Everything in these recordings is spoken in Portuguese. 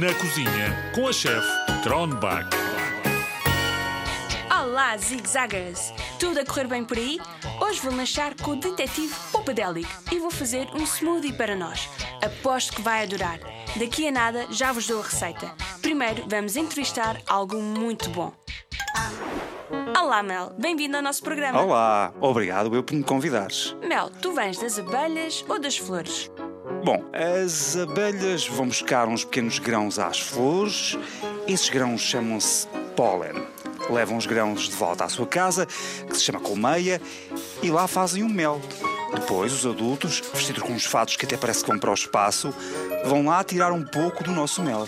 Na cozinha com a chefe Tronbach. Olá, zigzaggers! Tudo a correr bem por aí? Hoje vou lanchar com o detetive Popadelic e vou fazer um smoothie para nós. Aposto que vai adorar. Daqui a nada já vos dou a receita. Primeiro vamos entrevistar algo muito bom. Olá, Mel. Bem-vindo ao nosso programa. Olá, obrigado eu por me convidares. Mel, tu vens das abelhas ou das flores? Bom, as abelhas vão buscar uns pequenos grãos às flores. Esses grãos chamam-se pólen. Levam os grãos de volta à sua casa, que se chama colmeia, e lá fazem o mel. Depois, os adultos, vestidos com uns fatos que até parece que vão para o espaço, vão lá tirar um pouco do nosso mel.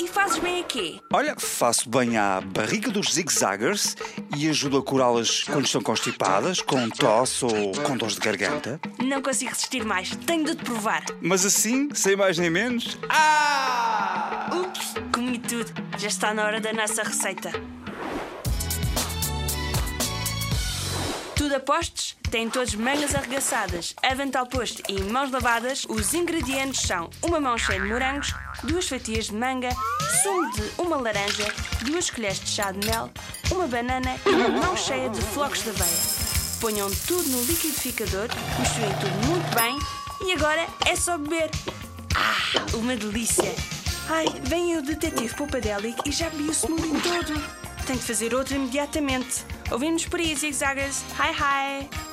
E fazes bem a quê? Olha, faço bem à barriga dos zigzaggers e ajudo a curá-las quando estão constipadas, com tosse ou com dores de garganta. Não consigo resistir mais. Tenho de te provar. Mas assim, sem mais nem menos. Ah! Ups, comi tudo. Já está na hora da nossa receita. Tudo a postos? Têm todos mangas arregaçadas, avental posto e mãos lavadas. Os ingredientes são uma mão cheia de morangos, duas fatias de manga, sumo de uma laranja, duas colheres de chá de mel, uma banana e uma mão cheia de flocos de aveia. Ponham tudo no liquidificador, misturem tudo muito bem e agora é só beber. Ah, uma delícia! Ai, vem o detetive Popadelic e já bebi o smoothie todo. Tenho de fazer outro imediatamente. Ouvimos por aí, zigzaggers. Hi, hi!